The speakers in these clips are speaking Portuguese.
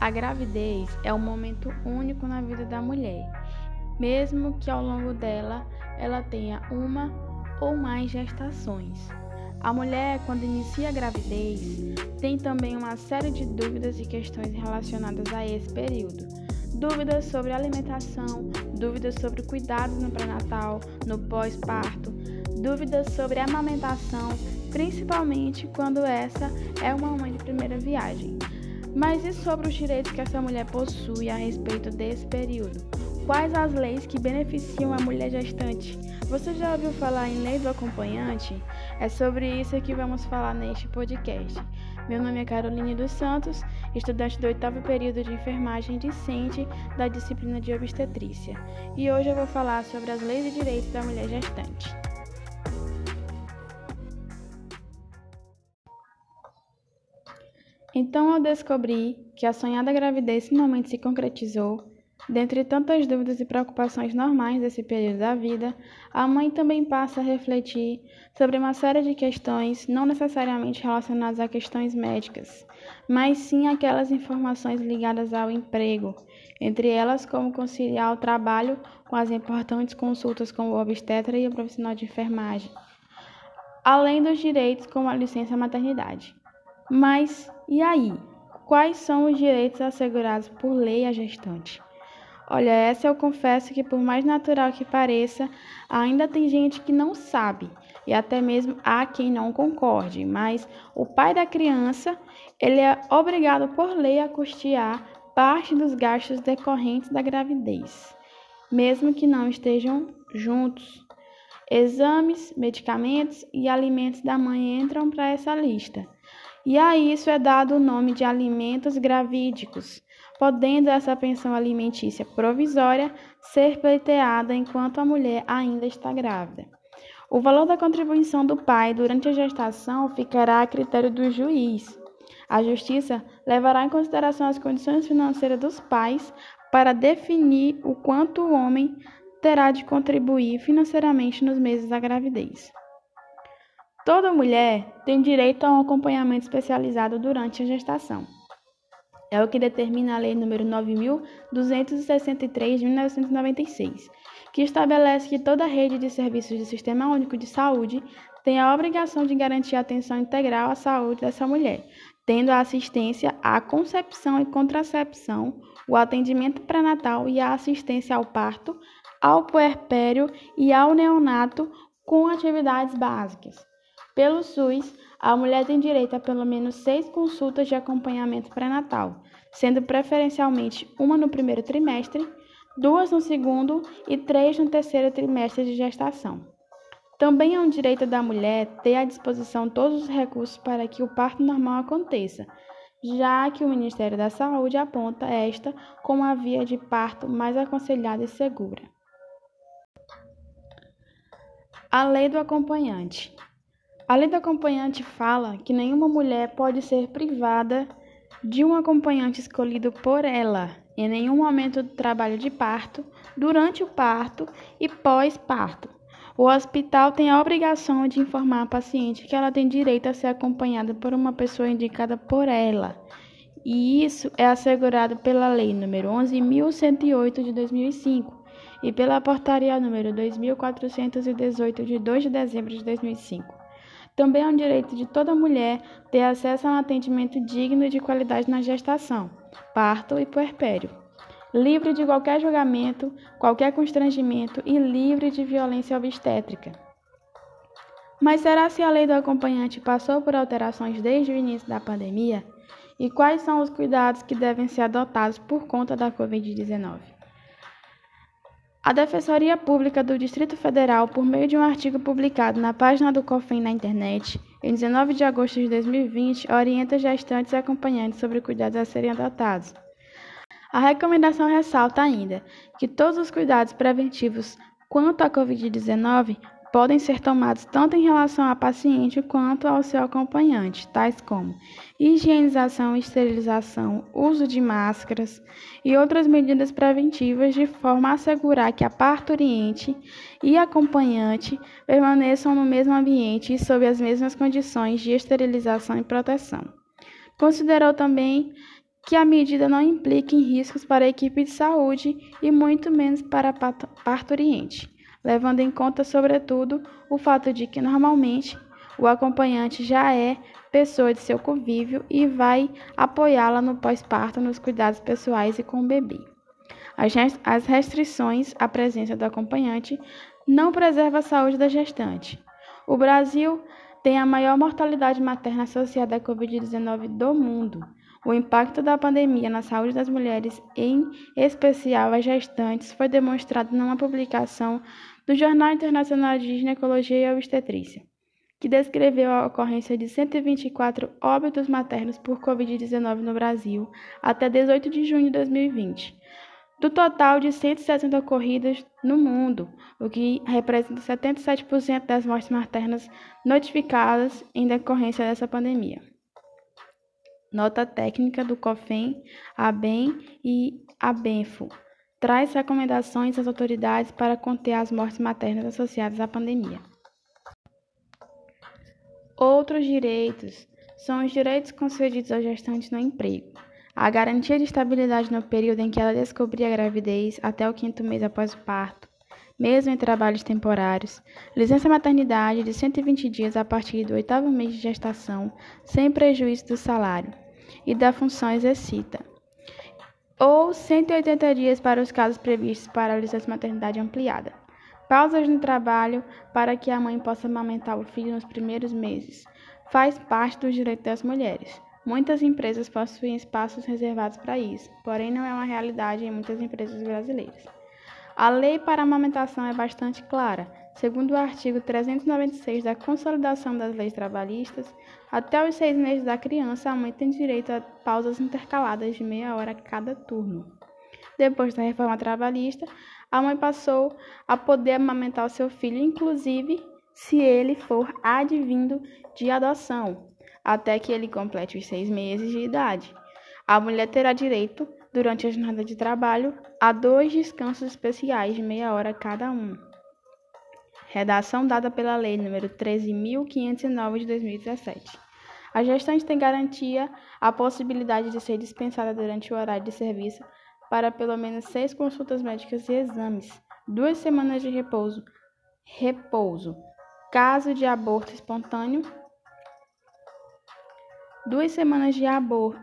A gravidez é um momento único na vida da mulher, mesmo que ao longo dela ela tenha uma ou mais gestações. A mulher, quando inicia a gravidez, tem também uma série de dúvidas e questões relacionadas a esse período. Dúvidas sobre alimentação, dúvidas sobre cuidados no pré-natal, no pós-parto, dúvidas sobre amamentação, principalmente quando essa é uma mãe de primeira viagem. Mas e sobre os direitos que essa mulher possui a respeito desse período? Quais as leis que beneficiam a mulher gestante? Você já ouviu falar em lei do acompanhante? É sobre isso que vamos falar neste podcast. Meu nome é Caroline dos Santos, estudante do oitavo período de enfermagem discente da disciplina de obstetrícia. E hoje eu vou falar sobre as leis e direitos da mulher gestante. Então eu descobri que a sonhada gravidez finalmente se concretizou. Dentre tantas dúvidas e preocupações normais desse período da vida, a mãe também passa a refletir sobre uma série de questões não necessariamente relacionadas a questões médicas, mas sim aquelas informações ligadas ao emprego, entre elas como conciliar o trabalho com as importantes consultas com o obstetra e o profissional de enfermagem, além dos direitos como a licença maternidade. Mas e aí? Quais são os direitos assegurados por lei à gestante? Olha, essa eu confesso que, por mais natural que pareça, ainda tem gente que não sabe e até mesmo há quem não concorde. Mas o pai da criança ele é obrigado por lei a custear parte dos gastos decorrentes da gravidez, mesmo que não estejam juntos. Exames, medicamentos e alimentos da mãe entram para essa lista e a isso é dado o nome de alimentos gravídicos, podendo essa pensão alimentícia provisória ser pleiteada enquanto a mulher ainda está grávida. O valor da contribuição do pai durante a gestação ficará a critério do juiz. A Justiça levará em consideração as condições financeiras dos pais para definir o quanto o homem terá de contribuir financeiramente nos meses da gravidez. Toda mulher tem direito a um acompanhamento especializado durante a gestação. É o que determina a Lei nº 9.263 de 1996, que estabelece que toda rede de serviços do Sistema Único de Saúde tem a obrigação de garantir atenção integral à saúde dessa mulher, tendo a assistência à concepção e contracepção, o atendimento pré-natal e a assistência ao parto, ao puerpério e ao neonato com atividades básicas. Pelo SUS, a mulher tem direito a pelo menos seis consultas de acompanhamento pré-natal, sendo preferencialmente uma no primeiro trimestre, duas no segundo e três no terceiro trimestre de gestação. Também é um direito da mulher ter à disposição todos os recursos para que o parto normal aconteça, já que o Ministério da Saúde aponta esta como a via de parto mais aconselhada e segura. A lei do acompanhante. A lei do acompanhante fala que nenhuma mulher pode ser privada de um acompanhante escolhido por ela em nenhum momento do trabalho de parto, durante o parto e pós-parto. O hospital tem a obrigação de informar a paciente que ela tem direito a ser acompanhada por uma pessoa indicada por ela. E isso é assegurado pela Lei nº 11.108 de 2005 e pela Portaria nº 2.418 de 2 de dezembro de 2005. Também é um direito de toda mulher ter acesso a um atendimento digno e de qualidade na gestação, parto e puerpério, livre de qualquer julgamento, qualquer constrangimento e livre de violência obstétrica. Mas será se a lei do acompanhante passou por alterações desde o início da pandemia? E quais são os cuidados que devem ser adotados por conta da Covid-19? A Defensoria Pública do Distrito Federal, por meio de um artigo publicado na página do COFEM na internet, em 19 de agosto de 2020, orienta gestantes e acompanhantes sobre cuidados a serem adotados. A recomendação ressalta ainda que todos os cuidados preventivos quanto à Covid-19 podem ser tomados tanto em relação à paciente quanto ao seu acompanhante, tais como higienização esterilização, uso de máscaras e outras medidas preventivas de forma a assegurar que a parturiente e acompanhante permaneçam no mesmo ambiente e sob as mesmas condições de esterilização e proteção. Considerou também que a medida não implique em riscos para a equipe de saúde e muito menos para a parturiente, levando em conta, sobretudo, o fato de que normalmente o acompanhante já é pessoa de seu convívio e vai apoiá-la no pós-parto nos cuidados pessoais e com o bebê. As restrições à presença do acompanhante não preservam a saúde da gestante. O Brasil tem a maior mortalidade materna associada à Covid-19 do mundo. O impacto da pandemia na saúde das mulheres, em especial as gestantes, foi demonstrado numa publicação do Jornal Internacional de Ginecologia e Obstetrícia que descreveu a ocorrência de 124 óbitos maternos por Covid-19 no Brasil até 18 de junho de 2020, do total de 160 ocorridas no mundo, o que representa 77% das mortes maternas notificadas em decorrência dessa pandemia. Nota técnica do COFEM, ABEM e ABENFO traz recomendações às autoridades para conter as mortes maternas associadas à pandemia. Outros direitos são os direitos concedidos aos gestantes no emprego, a garantia de estabilidade no período em que ela descobrir a gravidez até o quinto mês após o parto, mesmo em trabalhos temporários, licença maternidade de 120 dias a partir do oitavo mês de gestação, sem prejuízo do salário e da função exercida, ou 180 dias para os casos previstos para a licença maternidade ampliada. Pausas no trabalho para que a mãe possa amamentar o filho nos primeiros meses. Faz parte dos direitos das mulheres. Muitas empresas possuem espaços reservados para isso, porém não é uma realidade em muitas empresas brasileiras. A lei para a amamentação é bastante clara. Segundo o artigo 396 da Consolidação das Leis Trabalhistas, até os seis meses da criança, a mãe tem direito a pausas intercaladas de meia hora a cada turno. Depois da reforma trabalhista, a mãe passou a poder amamentar o seu filho, inclusive se ele for advindo de adoção, até que ele complete os seis meses de idade. A mulher terá direito, durante a jornada de trabalho, a dois descansos especiais de meia hora cada um. Redação dada pela Lei nº 13.509 de 2017. A gestante tem garantia a possibilidade de ser dispensada durante o horário de serviço para pelo menos seis consultas médicas e exames, duas semanas de repouso, repouso, caso de aborto espontâneo, duas semanas de aborto,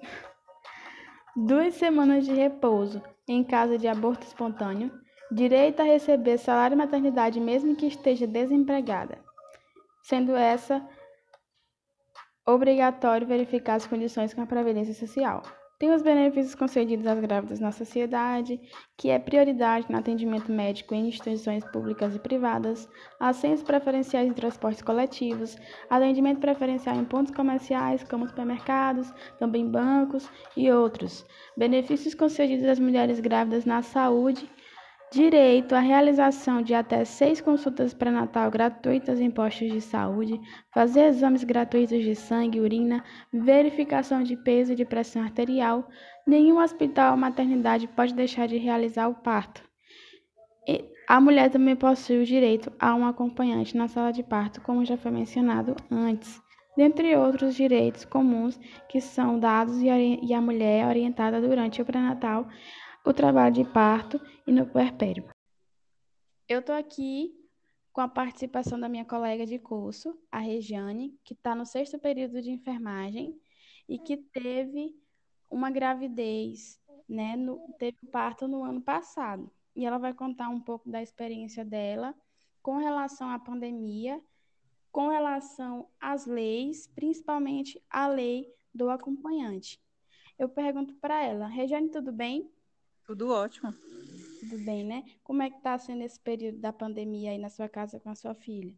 duas semanas de repouso em caso de aborto espontâneo, direito a receber salário maternidade mesmo que esteja desempregada, sendo essa obrigatório verificar as condições com a Previdência Social. Tem os benefícios concedidos às grávidas na sociedade, que é prioridade no atendimento médico em instituições públicas e privadas, assentos preferenciais em transportes coletivos, atendimento preferencial em pontos comerciais, como supermercados, também bancos e outros. Benefícios concedidos às mulheres grávidas na saúde direito à realização de até seis consultas pré-natal gratuitas em postos de saúde, fazer exames gratuitos de sangue e urina, verificação de peso e de pressão arterial. Nenhum hospital ou maternidade pode deixar de realizar o parto. E a mulher também possui o direito a um acompanhante na sala de parto, como já foi mencionado antes, dentre outros direitos comuns que são dados e a mulher é orientada durante o pré-natal o trabalho de parto e no puerpério. Eu estou aqui com a participação da minha colega de curso, a Regiane, que está no sexto período de enfermagem e que teve uma gravidez, né, no, teve parto no ano passado. E ela vai contar um pouco da experiência dela com relação à pandemia, com relação às leis, principalmente a lei do acompanhante. Eu pergunto para ela, Regiane, tudo bem? Tudo ótimo. Tudo bem, né? Como é que está sendo esse período da pandemia aí na sua casa com a sua filha?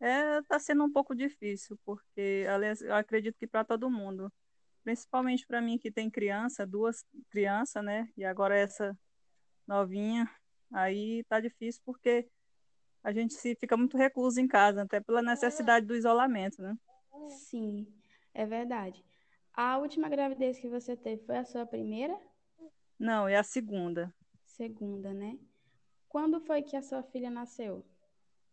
É, tá sendo um pouco difícil, porque eu acredito que para todo mundo, principalmente para mim que tem criança, duas crianças, né? E agora essa novinha, aí tá difícil porque a gente se fica muito recluso em casa, até pela necessidade do isolamento, né? Sim, é verdade. A última gravidez que você teve foi a sua primeira? Não, é a segunda. Segunda, né? Quando foi que a sua filha nasceu?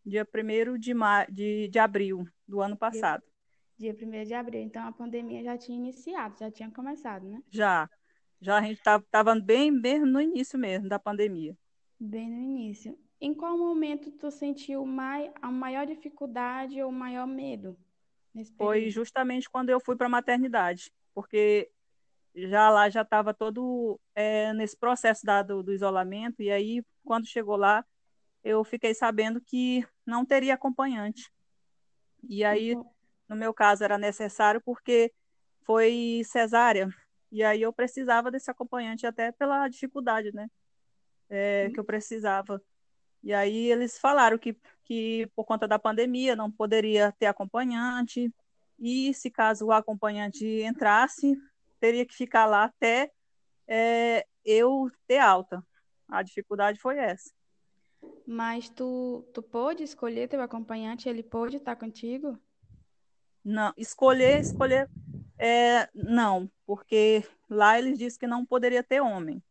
Dia 1 de, ma... de, de abril do ano passado. Dia 1 de abril. Então a pandemia já tinha iniciado, já tinha começado, né? Já. Já a gente estava bem, bem no início mesmo da pandemia. Bem no início. Em qual momento tu sentiu mai, a maior dificuldade ou maior medo? Foi justamente quando eu fui para a maternidade, porque já lá já estava todo é, nesse processo da, do, do isolamento, e aí quando chegou lá, eu fiquei sabendo que não teria acompanhante. E aí, uhum. no meu caso, era necessário porque foi cesárea, e aí eu precisava desse acompanhante até pela dificuldade, né? É, uhum. Que eu precisava. E aí eles falaram que, que por conta da pandemia não poderia ter acompanhante, e se caso o acompanhante entrasse, teria que ficar lá até é, eu ter alta. A dificuldade foi essa. Mas tu, tu pôde escolher teu acompanhante, ele pôde estar contigo? Não, escolher, escolher, é, não, porque lá eles disseram que não poderia ter homem.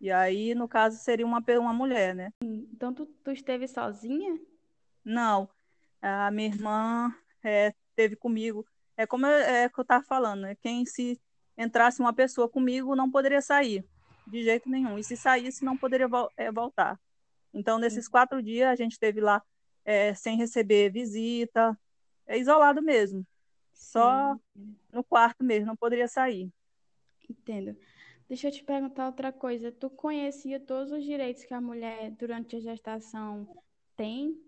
E aí, no caso, seria uma, uma mulher, né? Então, tu, tu esteve sozinha? Não, a minha irmã é, teve comigo. É como é, é que eu estava falando, né? Quem se entrasse uma pessoa comigo não poderia sair, de jeito nenhum. E se saísse, não poderia é, voltar. Então, nesses quatro dias, a gente esteve lá é, sem receber visita, é isolado mesmo. Só no quarto mesmo, não poderia sair. Entendo. Deixa eu te perguntar outra coisa. Tu conhecia todos os direitos que a mulher durante a gestação tem?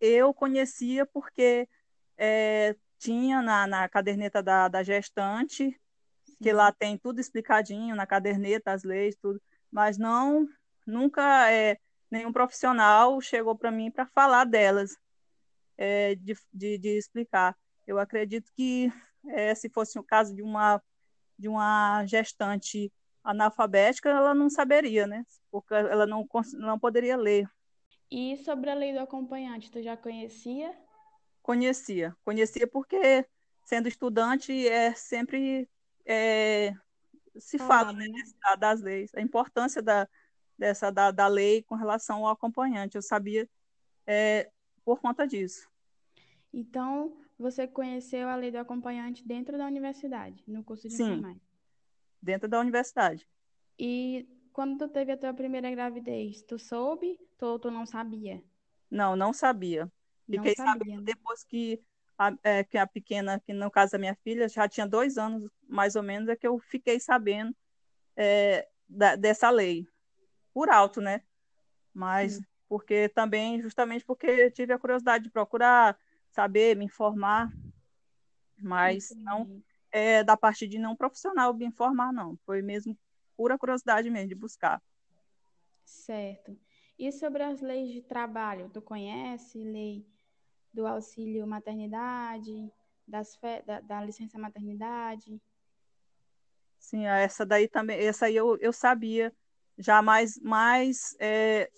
Eu conhecia porque é, tinha na, na caderneta da, da gestante, Sim. Que lá tem tudo explicadinho na caderneta, as leis, tudo, mas não, nunca é, nenhum profissional chegou para mim para falar delas, é, de, de, de, explicar. Eu acredito que é, se fosse o caso de uma de uma gestante analfabética, ela não saberia, né? Porque ela não, não poderia ler. E sobre a lei do acompanhante, tu já conhecia? Conhecia. Conhecia porque, sendo estudante, é sempre é, se ah, fala né, das leis, a importância da, dessa, da, da lei com relação ao acompanhante. Eu sabia é, por conta disso. Então, você conheceu a lei do acompanhante dentro da universidade, no curso de Sim, enfermagem? dentro da universidade. E quando tu teve a tua primeira gravidez, tu soube ou tu não sabia? Não, não sabia. Fiquei não sabia, sabendo né? depois que a, é, que a pequena, que no caso da minha filha, já tinha dois anos, mais ou menos, é que eu fiquei sabendo é, da, dessa lei. Por alto, né? Mas Sim. porque também, justamente porque tive a curiosidade de procurar, saber, me informar, mas não é da parte de não profissional me informar, não. Foi mesmo pura curiosidade mesmo de buscar. Certo. E sobre as leis de trabalho, tu conhece lei do auxílio maternidade, das da, da licença maternidade? Sim, essa daí também, essa aí eu, eu sabia já mais mais é,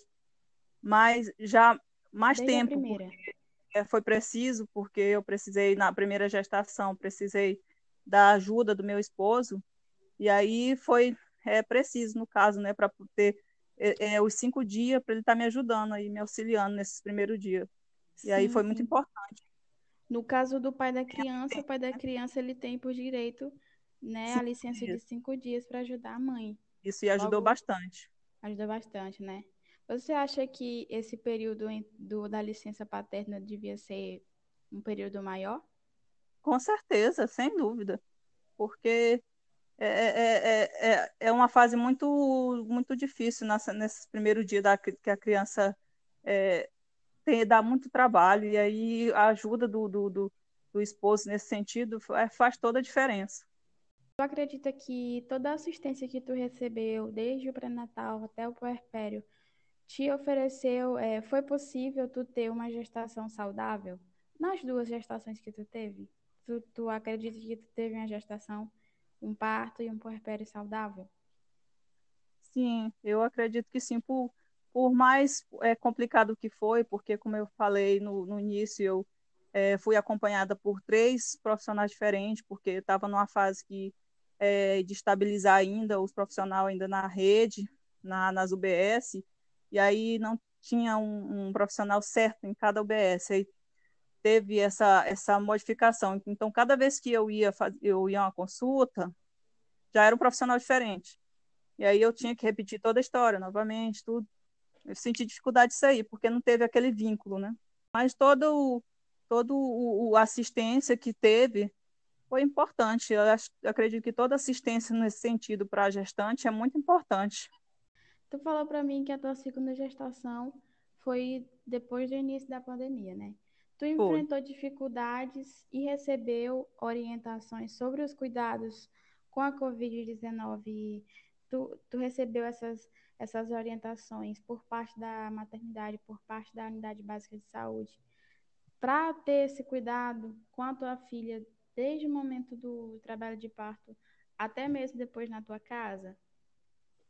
mais já mais Desde tempo. É, foi preciso, porque eu precisei, na primeira gestação, precisei da ajuda do meu esposo, e aí foi é, preciso, no caso, né, para ter é, é, os cinco dias para ele estar tá me ajudando aí, me auxiliando nesses primeiros dias. E aí foi muito importante. No caso do pai da criança, o pai da criança ele tem por direito né, a licença dias. de cinco dias para ajudar a mãe. Isso e ajudou Logo, bastante. Ajudou bastante, né? Você acha que esse período do, da licença paterna devia ser um período maior? Com certeza, sem dúvida. Porque é, é, é, é uma fase muito, muito difícil nessa, nesses primeiros dias da, que a criança é, tem, dá muito trabalho, e aí a ajuda do, do, do, do esposo nesse sentido faz toda a diferença. Tu acredita que toda a assistência que tu recebeu, desde o pré-natal até o puerpério, te ofereceu, é, foi possível tu ter uma gestação saudável? Nas duas gestações que tu teve? Tu, tu acredita que tu teve uma gestação, um parto e um puerpério saudável? Sim, eu acredito que sim, por, por mais é, complicado que foi, porque como eu falei no, no início, eu é, fui acompanhada por três profissionais diferentes, porque estava numa fase que é, de estabilizar ainda os profissionais ainda na rede, na, nas UBS, e aí não tinha um, um profissional certo em cada UBS. Aí teve essa, essa modificação. Então, cada vez que eu ia, eu ia a uma consulta, já era um profissional diferente. E aí eu tinha que repetir toda a história novamente, tudo. Eu senti dificuldade disso aí, porque não teve aquele vínculo, né? Mas todo, todo o, o assistência que teve foi importante. Eu, acho, eu acredito que toda assistência nesse sentido para a gestante é muito importante. Tu falou para mim que a tua segunda gestação foi depois do início da pandemia, né? Tu enfrentou foi. dificuldades e recebeu orientações sobre os cuidados com a Covid-19. Tu, tu recebeu essas, essas orientações por parte da maternidade, por parte da unidade básica de saúde, para ter esse cuidado com a tua filha desde o momento do trabalho de parto até mesmo depois na tua casa?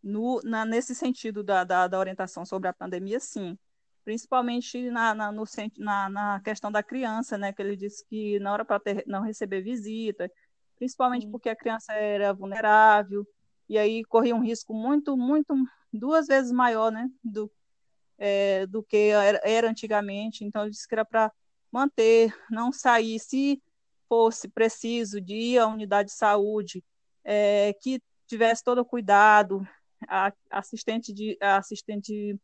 No, na, nesse sentido da, da, da, orientação sobre a pandemia, sim. Principalmente na, na, no, na, na questão da criança, né? Que ele disse que não era para não receber visita, principalmente sim. porque a criança era vulnerável, e aí corria um risco muito, muito, duas vezes maior, né? Do, é, do que era, era antigamente. Então, ele disse que era para manter, não sair. Se fosse preciso de ir à unidade de saúde, é, que tivesse todo o cuidado, a assistente de a assistente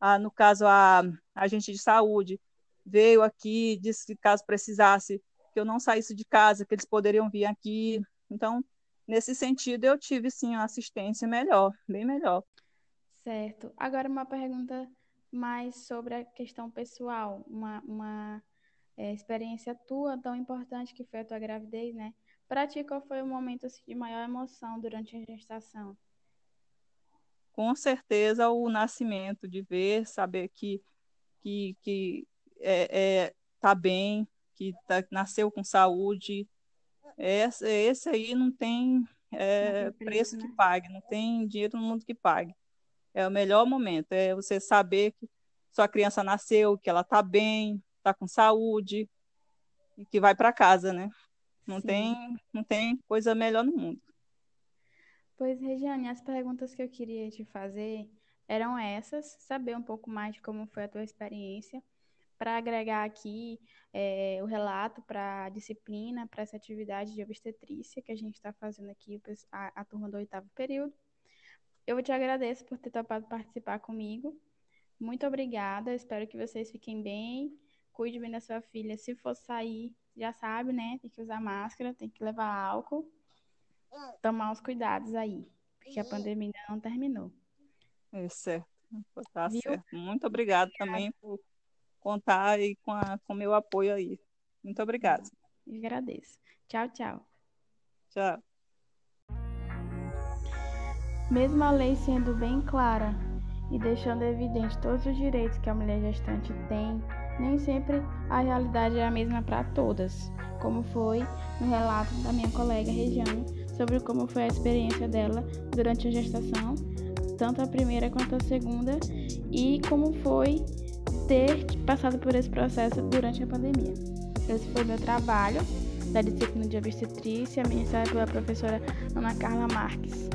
a, no caso a, a agente de saúde veio aqui disse que caso precisasse que eu não saísse de casa que eles poderiam vir aqui. Então nesse sentido eu tive sim uma assistência melhor bem melhor. Certo. Agora uma pergunta mais sobre a questão pessoal uma, uma é, experiência tua tão importante que foi a tua gravidez, né? Para ti, qual foi o momento assim, de maior emoção durante a gestação? Com certeza o nascimento, de ver, saber que que, que é, é, tá bem, que tá, nasceu com saúde. Esse, esse aí não tem, é, não preço, preço né? que pague, não tem dinheiro no mundo que pague. É o melhor momento, é você saber que sua criança nasceu, que ela está bem, está com saúde e que vai para casa, né? Não tem, não tem coisa melhor no mundo. Pois, Regiane, as perguntas que eu queria te fazer eram essas, saber um pouco mais de como foi a tua experiência, para agregar aqui é, o relato para a disciplina, para essa atividade de obstetrícia que a gente está fazendo aqui, a, a turma do oitavo período. Eu te agradeço por ter topado participar comigo. Muito obrigada, espero que vocês fiquem bem cuide bem da sua filha. Se for sair, já sabe, né? Tem que usar máscara, tem que levar álcool. Tomar os cuidados aí, porque a pandemia ainda não terminou. É certo. Tá Viu? certo. Muito obrigada também por contar aí com o meu apoio aí. Muito obrigada. Eu agradeço. Tchau, tchau. Tchau. Mesmo a lei sendo bem clara e deixando evidente todos os direitos que a mulher gestante tem nem sempre a realidade é a mesma para todas, como foi no relato da minha colega Regiane sobre como foi a experiência dela durante a gestação, tanto a primeira quanto a segunda, e como foi ter passado por esse processo durante a pandemia. Esse foi meu trabalho da disciplina de obstetrícia, ministrada pela professora Ana Carla Marques.